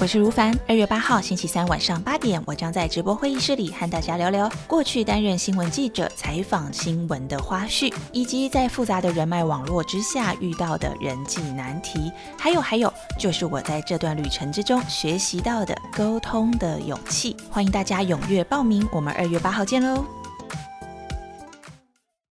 我是如凡二月八号星期三晚上八点我将在直播会议室里和大家聊聊过去担任新闻记者采访新闻的花絮以及在复杂的人脉网络之下遇到的人际难题。还有还有就是我在这段旅程之中学习到的沟通的勇气。欢迎大家踊跃报名我们二月八号见喽。